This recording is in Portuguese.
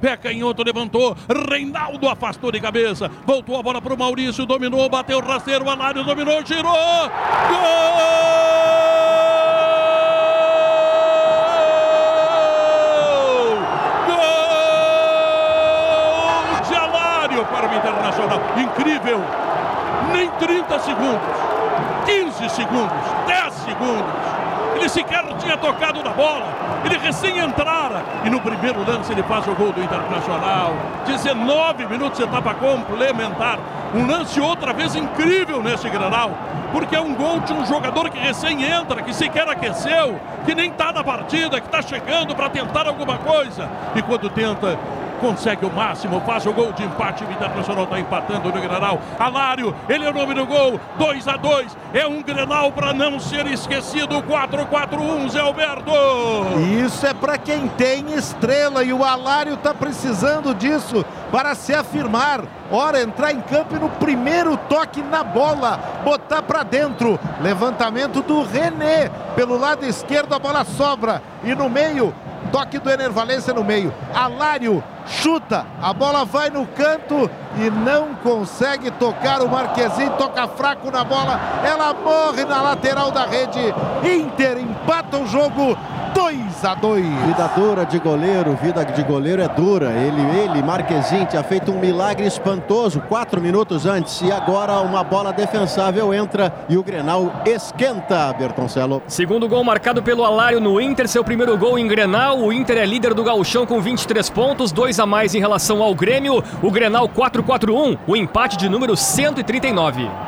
pé canhoto, levantou, Reinaldo afastou de cabeça, voltou a bola para o Maurício, dominou, bateu rasteiro, Alário dominou, girou, gol! para o Internacional. Incrível! Nem 30 segundos, 15 segundos, 10 segundos. Ele sequer tinha tocado na bola. Ele recém entrara. E no primeiro lance ele faz o gol do Internacional. 19 minutos, etapa complementar. Um lance outra vez incrível nesse granal. Porque é um gol de um jogador que recém entra, que sequer aqueceu, que nem está na partida, que está chegando para tentar alguma coisa. E quando tenta, consegue o máximo, faz o gol de empate. O Internacional está empatando no Grenal. Alário, ele é o nome do gol, 2 a 2 É um Grenal para não ser esquecido. 4-4-1, Zé Alberto. Isso é para quem tem estrela e o Alário está precisando disso para se afirmar. Ora, entrar em campo e no primeiro toque na bola, botar para dentro. Levantamento do René. Pelo lado esquerdo a bola sobra e no meio Toque do Ener Valência no meio. Alário chuta, a bola vai no canto e não consegue tocar o Marquezinho, toca fraco na bola, ela morre na lateral da rede. Inter empata o jogo 2 a 2. Vida dura de goleiro, vida de goleiro é dura. Ele, ele, Marquezin, tinha feito um milagre espantoso quatro minutos antes e agora uma bola defensável entra e o Grenal esquenta, Bertoncelo. Segundo gol marcado pelo Alário no Inter, seu primeiro gol em Grenal. O Inter é líder do gauchão com 23 pontos, dois a mais em relação ao Grêmio. O Grenal 4-4-1, o empate de número 139.